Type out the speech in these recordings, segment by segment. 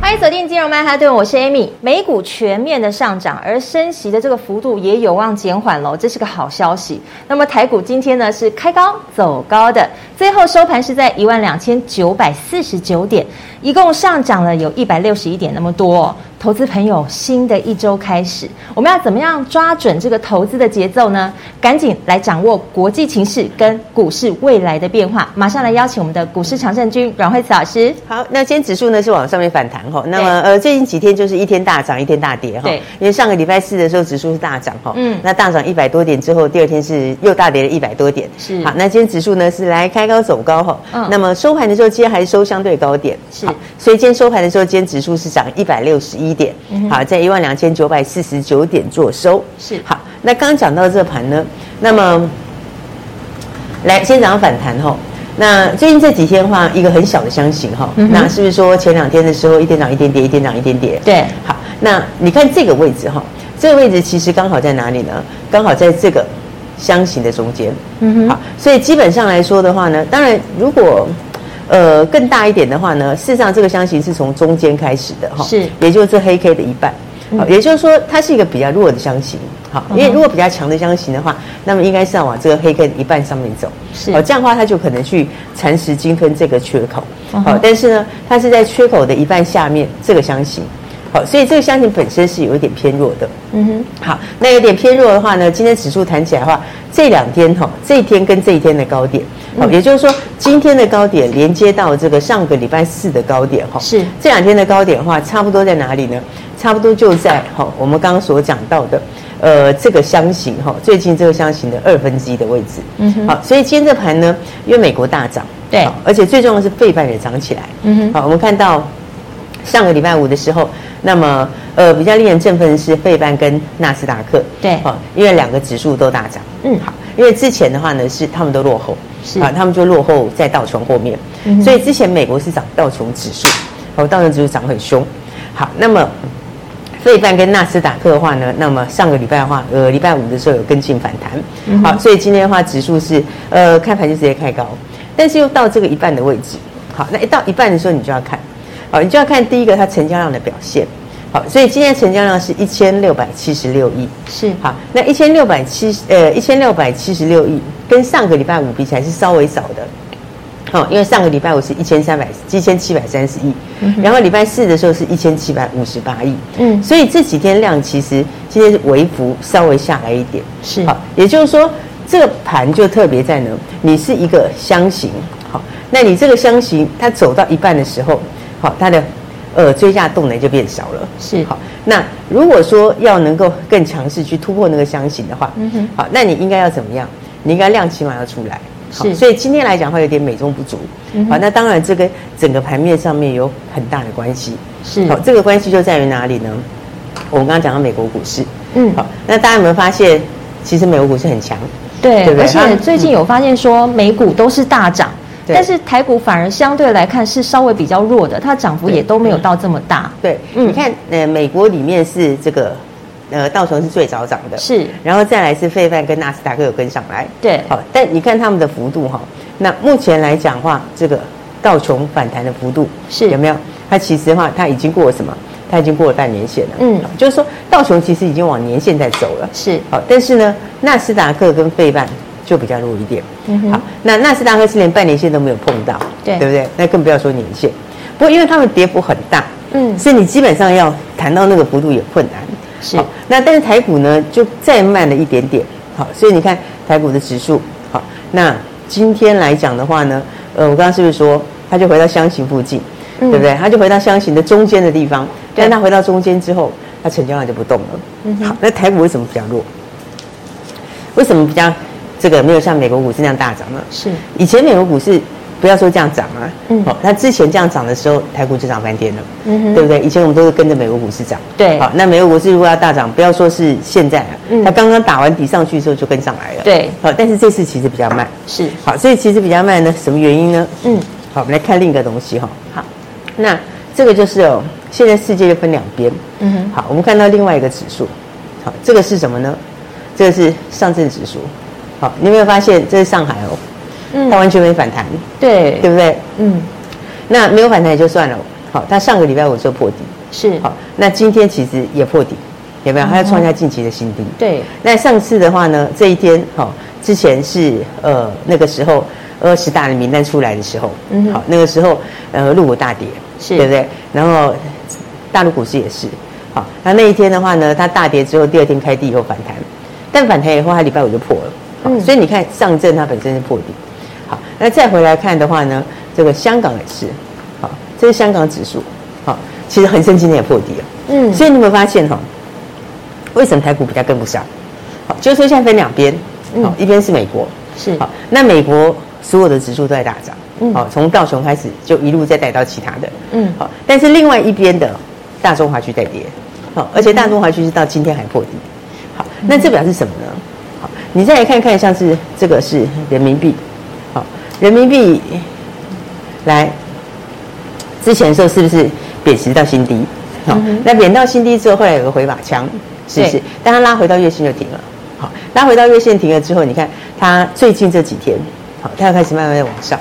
欢迎锁定金融曼哈顿，我是 Amy。美股全面的上涨，而升息的这个幅度也有望减缓喽，这是个好消息。那么台股今天呢是开高走高的，最后收盘是在一万两千九百四十九点，一共上涨了有一百六十一点那么多。投资朋友，新的一周开始，我们要怎么样抓准这个投资的节奏呢？赶紧来掌握国际情势跟股市未来的变化。马上来邀请我们的股市常胜军阮慧慈老师。好，那今天指数呢是往上面反弹哈。那么呃，最近几天就是一天大涨，一天大跌哈。对。因为上个礼拜四的时候指数是大涨哈。嗯。那大涨一百多点之后，第二天是又大跌了一百多点。是。好，那今天指数呢是来开高走高哈。嗯。那么收盘的时候，今天还是收相对高点。是。所以今天收盘的时候，今天指数是涨一百六十一。一点，好，在一万两千九百四十九点做收，是好。那刚刚讲到这盘呢，那么来先涨反弹哈。那最近这几天的话，一个很小的箱型哈，那是不是说前两天的时候一点涨一点跌，一点涨一点跌？对，好。那你看这个位置哈，这个位置其实刚好在哪里呢？刚好在这个箱型的中间。嗯哼，好。所以基本上来说的话呢，当然如果呃，更大一点的话呢，事实上这个箱型是从中间开始的哈，是，也就是这黑 K 的一半，好，也就是说它是一个比较弱的箱型，好，因为如果比较强的箱型的话，那么应该是要往这个黑 K 的一半上面走，是，好，这样的话它就可能去蚕食鲸吞这个缺口，好，但是呢，它是在缺口的一半下面这个箱型，好，所以这个箱型本身是有一点偏弱的，嗯哼，好，那有点偏弱的话呢，今天指数弹起来的话，这两天哈，这一天跟这一天的高点。好，也就是说，今天的高点连接到这个上个礼拜四的高点，哈，是这两天的高点的话，差不多在哪里呢？差不多就在哈，我们刚刚所讲到的，呃，这个箱型哈，最近这个箱型的二分之一的位置。嗯哼。好，所以今天这盘呢，因为美国大涨，对，而且最重要的是费半也涨起来。嗯哼。好，我们看到上个礼拜五的时候，那么呃，比较令人振奋的是费半跟纳斯达克，对，好，因为两个指数都大涨。嗯，好，因为之前的话呢，是他们都落后。是。啊，他们就落后在道琼后面，嗯、所以之前美国是涨道琼指数，哦，道琼指数涨很凶。好，那么费半跟纳斯达克的话呢，那么上个礼拜的话，呃，礼拜五的时候有跟进反弹，嗯、好，所以今天的话指数是呃开盘就直接开高，但是又到这个一半的位置，好，那一到一半的时候你就要看，好，你就要看第一个它成交量的表现。好，所以今天成交量是一千六百七十六亿，是。好。那一千六百七十呃一千六百七十六亿，跟上个礼拜五比起来是稍微少的，好，因为上个礼拜五是一千三百一千七百三十亿，然后礼拜四的时候是一千七百五十八亿，嗯，所以这几天量其实今天是微幅稍微下来一点，是。好，也就是说这个盘就特别在呢，你是一个箱型，好，那你这个箱型它走到一半的时候，好，它的。呃，追价动能就变少了，是好。那如果说要能够更强势去突破那个箱型的话，嗯哼，好，那你应该要怎么样？你应该量起码要出来，是。所以今天来讲会有点美中不足，嗯，好。那当然这跟整个盘面上面有很大的关系，是。好，这个关系就在于哪里呢？我们刚刚讲到美国股市，嗯，好。那大家有没有发现，其实美国股市很强，对，对不对？而且最近有发现说美股都是大涨。但是台股反而相对来看是稍微比较弱的，它涨幅也都没有到这么大。对，嗯、你看，呃，美国里面是这个，呃，道琼是最早涨的，是，然后再来是费半跟纳斯达克有跟上来，对，好，但你看他们的幅度哈，那目前来讲的话，这个道琼反弹的幅度是。有没有？它其实的话，它已经过了什么？它已经过了半年线了，嗯，就是说道琼其实已经往年线在走了，是，好，但是呢，纳斯达克跟费半。就比较弱一点，嗯，好，那纳斯达克是连半年线都没有碰到，对，对不对？那更不要说年线。不过因为他们跌幅很大，嗯，所以你基本上要谈到那个幅度也困难，是。那但是台股呢，就再慢了一点点，好，所以你看台股的指数，好，那今天来讲的话呢，呃，我刚刚是不是说它就回到箱型附近，嗯，对不对？它就回到箱型的中间的地方，但它回到中间之后，它成交量就不动了，嗯，好，那台股为什么比较弱？为什么比较？这个没有像美国股市那样大涨了。是。以前美国股市不要说这样涨啊，嗯，好，那之前这样涨的时候，台股就涨翻天了，嗯哼，对不对？以前我们都是跟着美国股市涨，对，好，那美国股市如果要大涨，不要说是现在啊，嗯，它刚刚打完底上去的时候就跟上来了，对，好，但是这次其实比较慢，是，好，所以其实比较慢呢，什么原因呢？嗯，好，我们来看另一个东西哈，好，那这个就是哦，现在世界就分两边，嗯哼，好，我们看到另外一个指数，好，这个是什么呢？这个是上证指数，好，你有没有发现这是上海哦？嗯，它完全没反弹，对，对不对？嗯，那没有反弹也就算了。好，它上个礼拜五就破底，是好。那今天其实也破底，有没有？它要创下近期的新低。对。那上次的话呢，这一天好，之前是呃那个时候二十大的名单出来的时候，嗯，好，那个时候呃陆股大跌，是对不对？然后大陆股市也是好。那那一天的话呢，它大跌之后，第二天开低以后反弹，但反弹以后，它礼拜五就破了。嗯，所以你看上证它本身是破底。好，那再回来看的话呢，这个香港也是，好，这是香港指数，好，其实恒生今天也破底了，嗯，所以你有没有发现哈，为什么台股比较跟不上？好，就是说现在分两边，好，一边是美国，是，好，那美国所有的指数都在大涨，嗯，好，从道琼开始就一路再带到其他的，嗯，好，但是另外一边的大中华区在跌，好，而且大中华区是到今天还破底，好，那这表示什么呢？好，你再来看看，像是这个是人民币。好人民币来之前的时候是不是贬值到新低？好，那贬到新低之后，后来有个回马枪，是不是？但它拉回到月线就停了。好，拉回到月线停了之后，你看它最近这几天，好，它要开始慢慢的往上。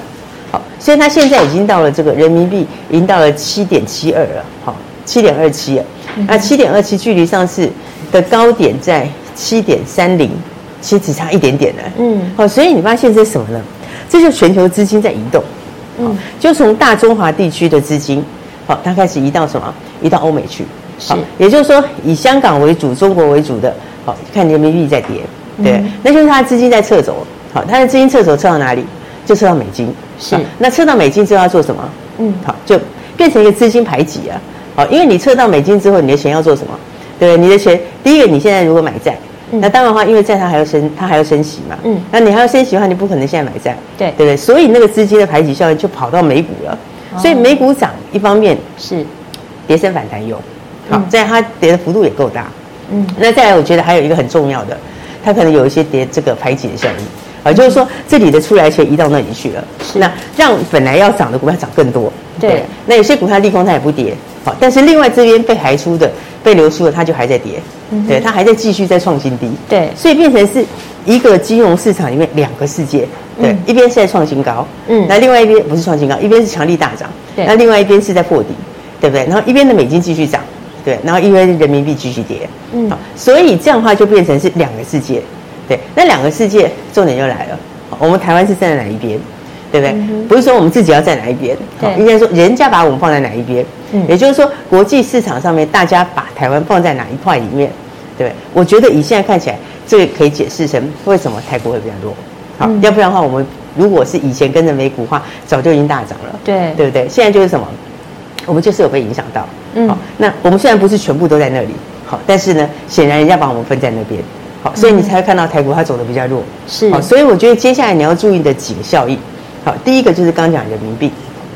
好，所以它现在已经到了这个人民币已经到了七点七二了。好，七点二七了。那七点二七距离上次的高点在七点三零，其实只差一点点了。嗯，好，所以你发现这是什么呢？这就是全球资金在移动，嗯，就从大中华地区的资金，好，它开始移到什么？移到欧美去，好，也就是说以香港为主、中国为主的，好，看人民币在跌，对，那就是它的资金在撤走，好，它的资金撤走撤到哪里？就撤到美金，是，那撤到美金之后要做什么？嗯，好，就变成一个资金排挤啊，好，因为你撤到美金之后，你的钱要做什么？对，你的钱，第一个你现在如果买债。那当然的话，因为债它还要升，它还要升息嘛。嗯，那你还要升息的话，你不可能现在买债，对。对不对？所以那个资金的排挤效应就跑到美股了。所以美股涨，一方面是。跌升反弹有，好，在它跌的幅度也够大。嗯，那再来，我觉得还有一个很重要的，它可能有一些跌这个排挤的效应，啊，就是说这里的出来钱移到那里去了，那让本来要涨的股票涨更多。对，那有些股票利空它也不跌，好，但是另外这边被排出的。被流出了，它就还在跌，嗯、对，它还在继续在创新低，对，所以变成是一个金融市场里面两个世界，对，嗯、一边是在创新高，嗯，那另外一边不是创新高，一边是强力大涨，对，那另外一边是在破底，对不对？然后一边的美金继续涨，对，然后一边人民币继续跌，嗯，好，所以这样的话就变成是两个世界，对，那两个世界重点就来了，我们台湾是站在哪一边？对不对？嗯、不是说我们自己要在哪一边，对应该说人家把我们放在哪一边。嗯，也就是说国际市场上面大家把台湾放在哪一块里面，对不对？我觉得以现在看起来，这个可以解释成为什么台股会比较弱。好，嗯、要不然的话，我们如果是以前跟着美股的话，早就已经大涨了。对，对不对？现在就是什么？我们就是有被影响到。嗯，好，那我们虽然不是全部都在那里，好，但是呢，显然人家把我们分在那边，好，所以你才会看到台股它走的比较弱。是，好，所以我觉得接下来你要注意的几个效应。好，第一个就是刚讲人民币，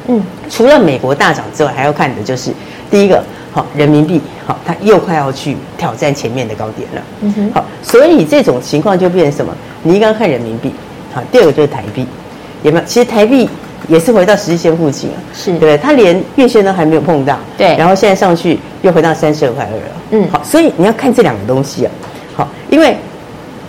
嗯，除了美国大涨之外，还要看的就是第一个，好，人民币，好，它又快要去挑战前面的高点了，嗯哼，好，所以这种情况就变成什么？你一个看人民币，好，第二个就是台币，有没有？其实台币也是回到十日线附近啊，是。对不对？它连月线都还没有碰到，对，然后现在上去又回到三十二块二了，嗯，好，所以你要看这两个东西啊，好，因为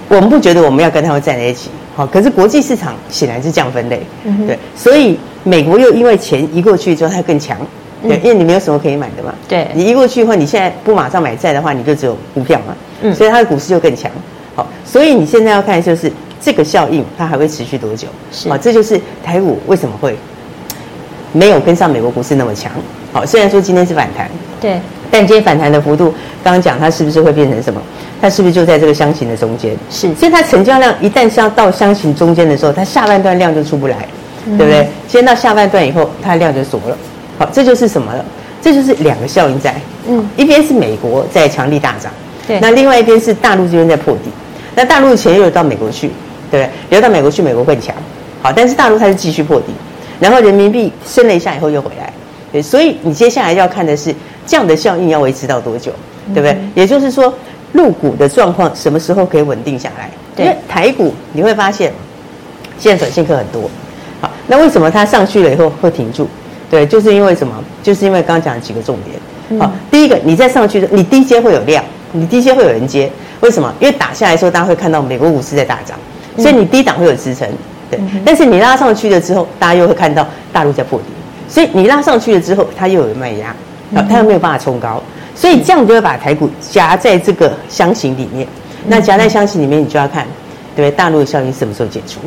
我们不觉得我们要跟他们站在一起。好，可是国际市场显然是这样分类，嗯、对，所以美国又因为钱移过去之后，它更强，对，嗯、因为你没有什么可以买的嘛，对，你移过去的话，你现在不马上买债的话，你就只有股票嘛，嗯，所以它的股市就更强，好，所以你现在要看就是这个效应它还会持续多久？是，好，这就是台股为什么会没有跟上美国股市那么强，好，虽然说今天是反弹，对，但今天反弹的幅度，刚刚讲它是不是会变成什么？它是不是就在这个箱型的中间？是，所以它成交量一旦是要到箱型中间的时候，它下半段量就出不来，嗯、对不对？先到下半段以后，它的量就锁了。好，这就是什么了？这就是两个效应在。嗯，一边是美国在强力大涨，对，那另外一边是大陆这边在破底。那大陆的钱又到美国去，对不对？流到美国去，美国更强。好，但是大陆它是继续破底，然后人民币升了一下以后又回来，对，所以你接下来要看的是这样的效应要维持到多久，对不对？嗯、也就是说，入股的状况什么时候可以稳定下来？因为台股你会发现，现在短线客很多，好，那为什么它上去了以后会停住？对，就是因为什么？就是因为刚刚讲的几个重点。好，第一个，你再上去的，你低阶会有量，你低阶会有人接，为什么？因为打下来的时候，大家会看到美国股市在大涨，所以你低档会有支撑。对，但是你拉上去了之后，大家又会看到大陆在破底，所以你拉上去了之后，它又有卖压，啊，它又没有办法冲高，所以这样就会把台股夹在这个箱型里面。那夹在箱型里面，你就要看。对，大陆的效应什么时候解除？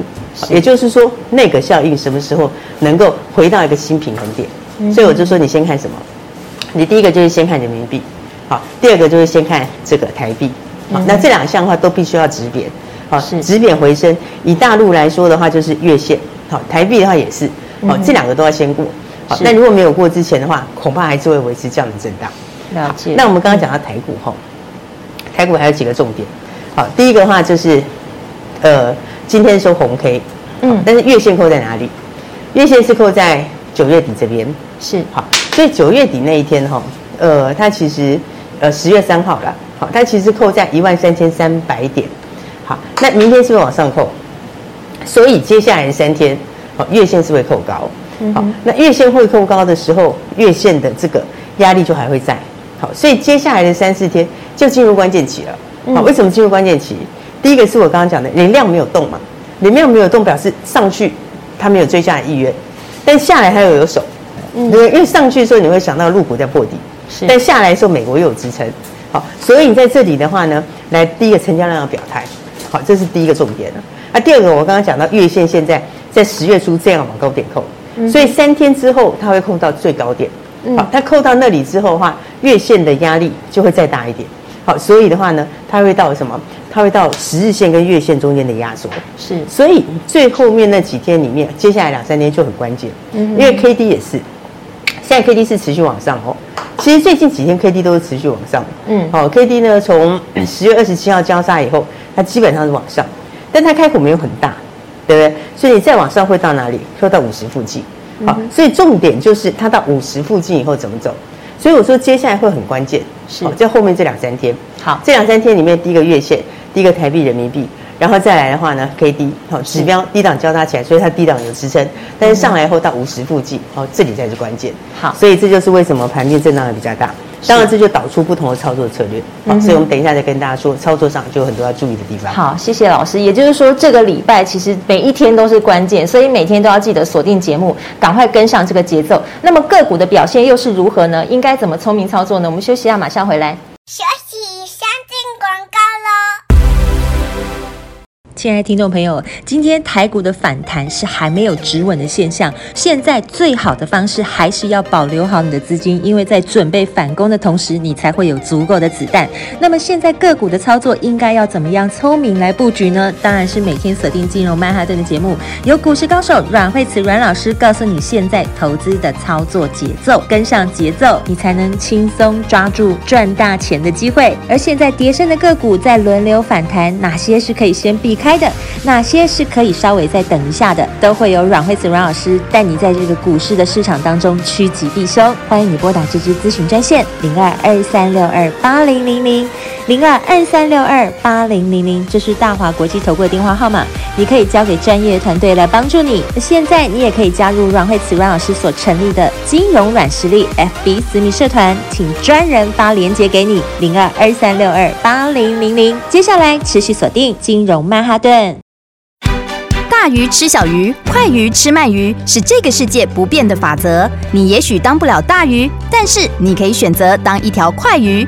也就是说，那个效应什么时候能够回到一个新平衡点？嗯、所以我就说，你先看什么？你第一个就是先看人民币，好，第二个就是先看这个台币，好，那这两项的话都必须要止贬，好，是止贬回升。以大陆来说的话，就是月线，好，台币的话也是，好，这两个都要先过，好，那如果没有过之前的话，恐怕还是会维持这样的震荡。了解。那我们刚刚讲到台股哈，台股还有几个重点，好，第一个的话就是。呃，今天收红 K，嗯，但是月线扣在哪里？月线是扣在九月底这边，是好，所以九月底那一天哈，呃，它其实呃十月三号了，好，它其实扣在一万三千三百点，好，那明天是不是往上扣？所以接下来的三天，好，月线是会扣高，好，那月线会扣高的时候，月线的这个压力就还会在，好，所以接下来的三四天就进入关键期了，好，为什么进入关键期？第一个是我刚刚讲的，能量没有动嘛，能量没有动表示上去，它没有追加的意愿，但下来它又有手，嗯，因为上去的时候你会想到陆股在破底，是，但下来的时候美国又有支撑，好，所以你在这里的话呢，来第一个成交量要表态，好，这是第一个重点。了。啊，第二个我刚刚讲到月线现在在十月初这样往高点扣，所以三天之后它会控到最高点，好，它扣到那里之后的话，月线的压力就会再大一点，好，所以的话呢，它会到什么？它会到十日线跟月线中间的压缩，是，所以最后面那几天里面，接下来两三天就很关键，嗯，因为 K D 也是，现在 K D 是持续往上哦，其实最近几天 K D 都是持续往上，嗯，好，K D 呢从十月二十七号交叉以后，它基本上是往上，但它开口没有很大，对不对？所以你再往上会到哪里？会到五十附近，好，所以重点就是它到五十附近以后怎么走。所以我说接下来会很关键，是在后面这两三天，好，这两三天里面第一个月线。第一个台币人民币，然后再来的话呢，K D 好指标低档交叉起来，所以它低档有支撑，但是上来后到五十附近，哦，这里才是关键。好，所以这就是为什么盘面震荡的比较大。当然这就导出不同的操作策略。好，所以我们等一下再跟大家说，操作上就有很多要注意的地方。好，谢谢老师。也就是说，这个礼拜其实每一天都是关键，所以每天都要记得锁定节目，赶快跟上这个节奏。那么个股的表现又是如何呢？应该怎么聪明操作呢？我们休息一下，马上回来。亲爱的听众朋友，今天台股的反弹是还没有止稳的现象。现在最好的方式还是要保留好你的资金，因为在准备反攻的同时，你才会有足够的子弹。那么现在个股的操作应该要怎么样聪明来布局呢？当然是每天锁定金融曼哈顿的节目，由股市高手阮慧慈阮老师告诉你现在投资的操作节奏，跟上节奏，你才能轻松抓住赚大钱的机会。而现在跌深的个股在轮流反弹，哪些是可以先避开？开的哪些是可以稍微再等一下的，都会有阮惠子阮老师带你在这个股市的市场当中趋吉避凶。欢迎你拨打这支咨询专线零二二三六二八零零零零二二三六二八零零零，这是大华国际投顾的电话号码，你可以交给专业的团队来帮助你。现在你也可以加入阮慧慈阮老师所成立的金融软实力 FB 私密社团，请专人发链接给你零二二三六二八零零零。接下来持续锁定金融曼哈。顿，大鱼吃小鱼，快鱼吃慢鱼，是这个世界不变的法则。你也许当不了大鱼，但是你可以选择当一条快鱼。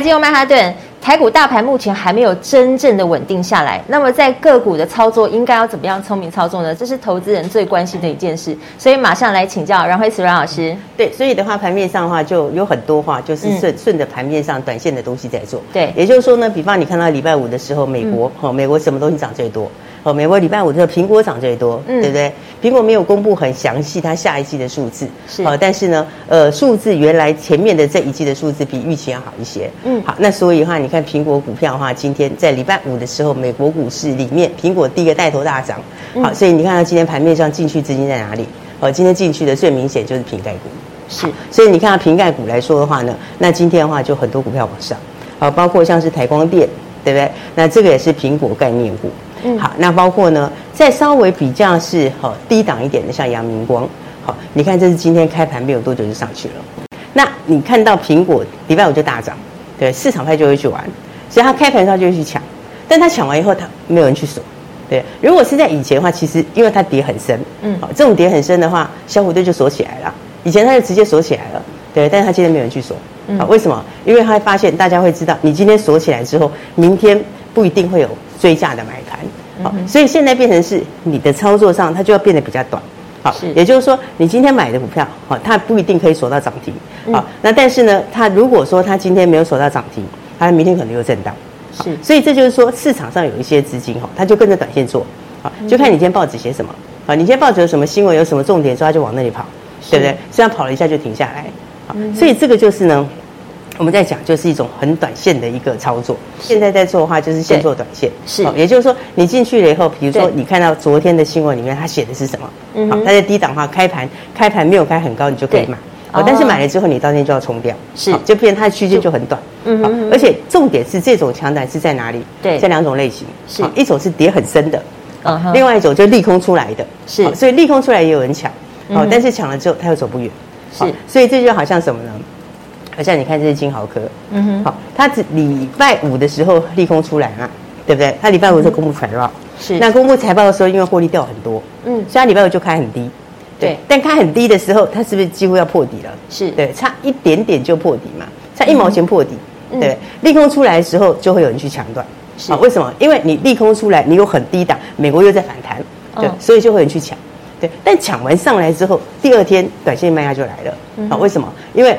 金融曼哈顿，台股大盘目前还没有真正的稳定下来。那么在个股的操作应该要怎么样聪明操作呢？这是投资人最关心的一件事。所以马上来请教阮慧慈阮老师。对，所以的话，盘面上的话就有很多话，就是顺顺着盘面上短线的东西在做。对，也就是说呢，比方你看到礼拜五的时候，美国哦，美国什么东西涨最多？哦，美国礼拜五的时候，苹果涨最多，嗯，对不对？苹果没有公布很详细它下一季的数字，是，哦，但是呢，呃，数字原来前面的这一季的数字比预期要好一些，嗯，好，那所以的话，你看苹果股票的话，今天在礼拜五的时候，美国股市里面，苹果第一个带头大涨，好，所以你看它今天盘面上进去资金在哪里？哦，今天进去的最明显就是瓶盖股，是，所以你看到瓶盖股来说的话呢，那今天的话就很多股票往上，好，包括像是台光电，对不对？那这个也是苹果概念股。嗯，好，那包括呢，再稍微比较是好低档一点的，像阳明光，好，你看这是今天开盘没有多久就上去了。那你看到苹果礼拜五就大涨，对，市场派就会去玩，所以它开盘上就会去抢，但它抢完以后，它没有人去锁，对。如果是在以前的话，其实因为它跌很深，嗯，好，这种跌很深的话，小虎队就锁起来了，以前他就直接锁起来了，对，但是他今天没有人去锁，好，为什么？因为他会发现大家会知道，你今天锁起来之后，明天不一定会有。追价的买盘，好，所以现在变成是你的操作上，它就要变得比较短，好，也就是说，你今天买的股票，好，它不一定可以锁到涨停，好，那但是呢，它如果说它今天没有锁到涨停，它明天可能又震荡，是，所以这就是说市场上有一些资金，哈，它就跟着短线做，好，就看你今天报纸写什么，好，你今天报纸有什么新闻，有什么重点，它就往那里跑，对不对？虽然跑了一下就停下来，好，所以这个就是呢。我们在讲就是一种很短线的一个操作。现在在做的话，就是先做短线。是，也就是说，你进去了以后，比如说你看到昨天的新闻里面，它写的是什么？嗯，好，它在低档的话，开盘开盘没有开很高，你就可以买。哦，但是买了之后，你当天就要冲掉。是，就变它的区间就很短。嗯，好，而且重点是这种强弹是在哪里？对，这两种类型是一种是跌很深的，嗯，另外一种就利空出来的。是，所以利空出来也有人抢。好，但是抢了之后，他又走不远。是，所以这就好像什么呢？好像你看这是金豪科，嗯哼，好，它只礼拜五的时候利空出来嘛，对不对？它礼拜五的时候公布财报，是。那公布财报的时候，因为获利掉很多，嗯，所以它礼拜五就开很低，对，但开很低的时候，它是不是几乎要破底了？是。对，差一点点就破底嘛，差一毛钱破底，对，利空出来的时候就会有人去抢断，是，为什么？因为你利空出来，你有很低档，美国又在反弹，对，所以就会有人去抢，对，但抢完上来之后，第二天短线卖压就来了，啊，为什么？因为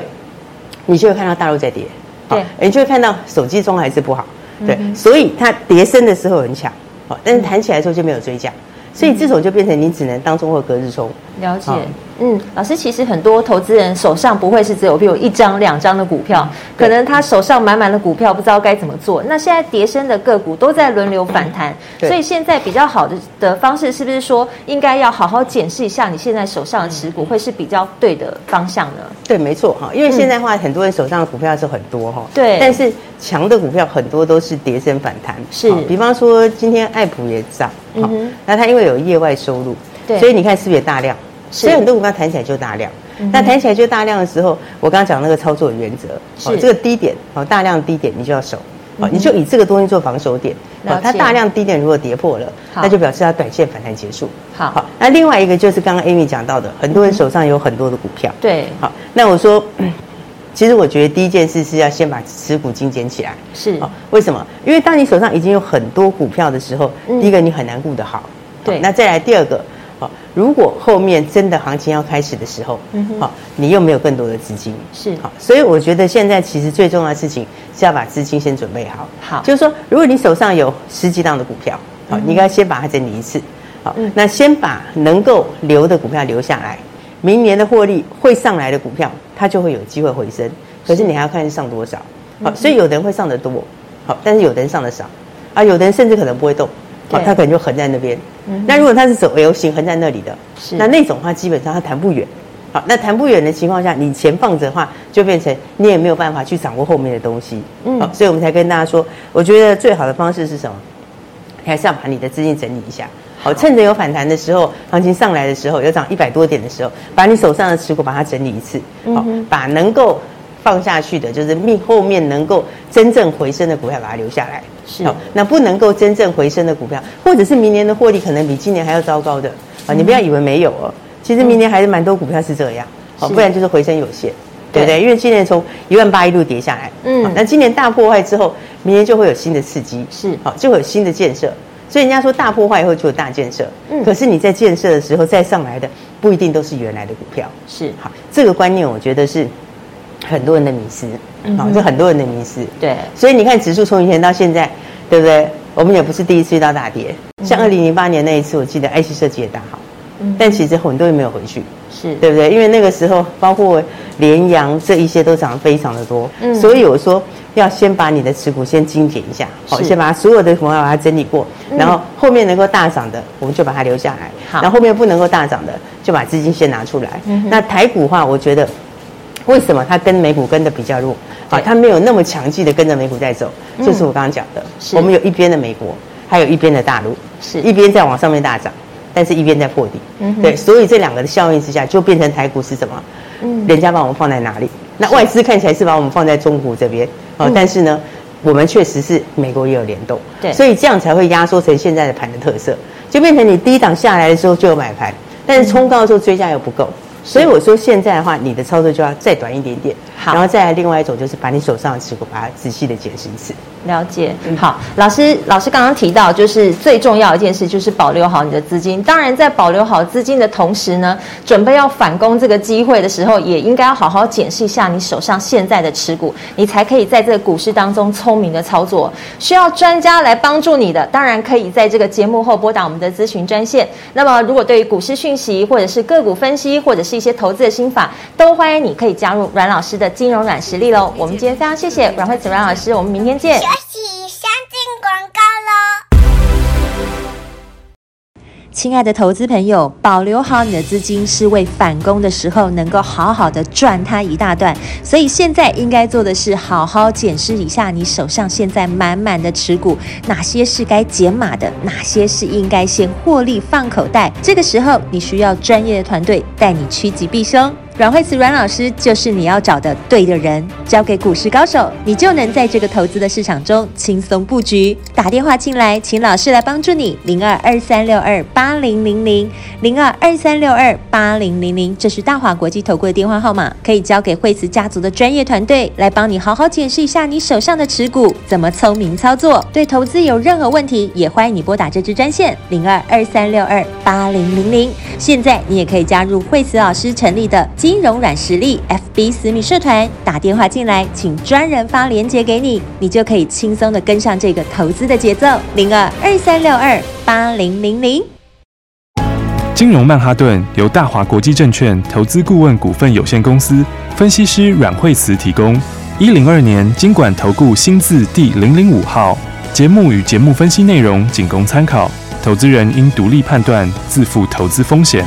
你就会看到大陆在跌，对，你就会看到手机中还是不好，对，所以它跌升的时候很强，但是弹起来的时候就没有追价，所以这种就变成你只能当中或隔日冲。了解，嗯，老师，其实很多投资人手上不会是只有比如一张两张的股票，嗯、可能他手上满满的股票，不知道该怎么做。那现在跌升的个股都在轮流反弹，嗯、所以现在比较好的的方式，是不是说应该要好好检视一下你现在手上的持股，会是比较对的方向呢？对，没错。哈，因为现在的话，很多人手上的股票是很多哈，对，但是强的股票很多都是跌升反弹，是，比方说今天爱普也涨，那它因为有业外收入，对，所以你看是不是也大量？所以很多股票弹起来就大量，那弹起来就大量的时候，我刚刚讲那个操作原则，是。这个低点哦，大量低点你就要守，哦，你就以这个东西做防守点，哦，它大量低点如果跌破了，那就表示它短线反弹结束。好，好，那另外一个就是刚刚 Amy 讲到的，很多人手上有很多的股票，对，好，那我说，其实我觉得第一件事是要先把持股精简起来，是，为什么？因为当你手上已经有很多股票的时候，第一个你很难顾得好，对，那再来第二个。如果后面真的行情要开始的时候，嗯哼，好，你又没有更多的资金，是。好，所以我觉得现在其实最重要的事情是要把资金先准备好。好，就是说，如果你手上有十几档的股票，好，你应该先把它整理一次，好，那先把能够留的股票留下来，明年的获利会上来的股票，它就会有机会回升。可是你还要看上多少，好，所以有的人会上得多，好，但是有的人上的少，啊，有的人甚至可能不会动。好，它可能就横在那边。嗯，那如果它是走 L 型横在那里的，是那那种话，基本上它弹不远。好，那弹不远的情况下，你钱放着的话，就变成你也没有办法去掌握后面的东西。嗯，好，所以我们才跟大家说，我觉得最好的方式是什么？还是要把你的资金整理一下。好，趁着有反弹的时候，行情上来的时候，有涨一百多点的时候，把你手上的持股把它整理一次。好，把能够放下去的，就是命后面能够真正回升的股票，把它留下来。是，那不能够真正回升的股票，或者是明年的获利可能比今年还要糟糕的啊！你不要以为没有哦，其实明年还是蛮多股票是这样，好，不然就是回升有限，对。不对？因为今年从一万八一路跌下来，嗯，那今年大破坏之后，明年就会有新的刺激，是，好，就会有新的建设。所以人家说大破坏以后就有大建设，嗯，可是你在建设的时候再上来的不一定都是原来的股票，是，好，这个观念我觉得是很多人的迷失。好，这很多人的迷失。对，所以你看指数从以前到现在，对不对？我们也不是第一次遇到大跌，像二零零八年那一次，我记得 IC 设计也大好，但其实很多人没有回去，是对不对？因为那个时候，包括联阳这一些都涨得非常的多，嗯，所以我说要先把你的持股先精简一下，好，先把所有的股票把它整理过，然后后面能够大涨的，我们就把它留下来，好，然后后面不能够大涨的，就把资金先拿出来。那台股的话，我觉得。为什么它跟美股跟的比较弱？好，它没有那么强劲的跟着美股在走，就是我刚刚讲的。我们有一边的美国，还有一边的大陆，是一边在往上面大涨，但是一边在破底。嗯，对，所以这两个的效应之下，就变成台股是什么？嗯，人家把我们放在哪里？那外资看起来是把我们放在中国这边，哦，但是呢，我们确实是美国也有联动，对，所以这样才会压缩成现在的盘的特色，就变成你低档下来的时候就有买盘，但是冲高的时候追价又不够。所以我说现在的话，你的操作就要再短一点点，好，然后再来另外一种就是把你手上的持股把它仔细的解释一次。了解，好，老师，老师刚刚提到，就是最重要一件事就是保留好你的资金。当然，在保留好资金的同时呢，准备要反攻这个机会的时候，也应该要好好检视一下你手上现在的持股，你才可以在这个股市当中聪明的操作。需要专家来帮助你的，当然可以在这个节目后拨打我们的咨询专线。那么，如果对于股市讯息或者是个股分析，或者是一些投资的心法，都欢迎你可以加入阮老师的金融软实力喽。我们今天非常谢谢阮慧慈阮老师，我们明天见。相进广告喽！亲爱的投资朋友，保留好你的资金，是为反攻的时候能够好好的赚它一大段。所以现在应该做的是，好好检视一下你手上现在满满的持股，哪些是该减码的，哪些是应该先获利放口袋。这个时候，你需要专业的团队带你趋吉避凶。阮慧慈阮老师就是你要找的对的人，交给股市高手，你就能在这个投资的市场中轻松布局。打电话进来，请老师来帮助你，零二二三六二八零零零零二二三六二八零零零，这是大华国际投顾的电话号码，可以交给慧慈家族的专业团队来帮你好好检视一下你手上的持股怎么聪明操作。对投资有任何问题，也欢迎你拨打这支专线零二二三六二八零零零。现在你也可以加入慧慈老师成立的。金融软实力 FB 私密社团，打电话进来，请专人发链接给你，你就可以轻松的跟上这个投资的节奏。零二二三六二八零零零。金融曼哈顿由大华国际证券投资顾问股份有限公司分析师阮惠慈提供。一零二年金管投顾新字第零零五号。节目与节目分析内容仅供参考，投资人应独立判断，自负投资风险。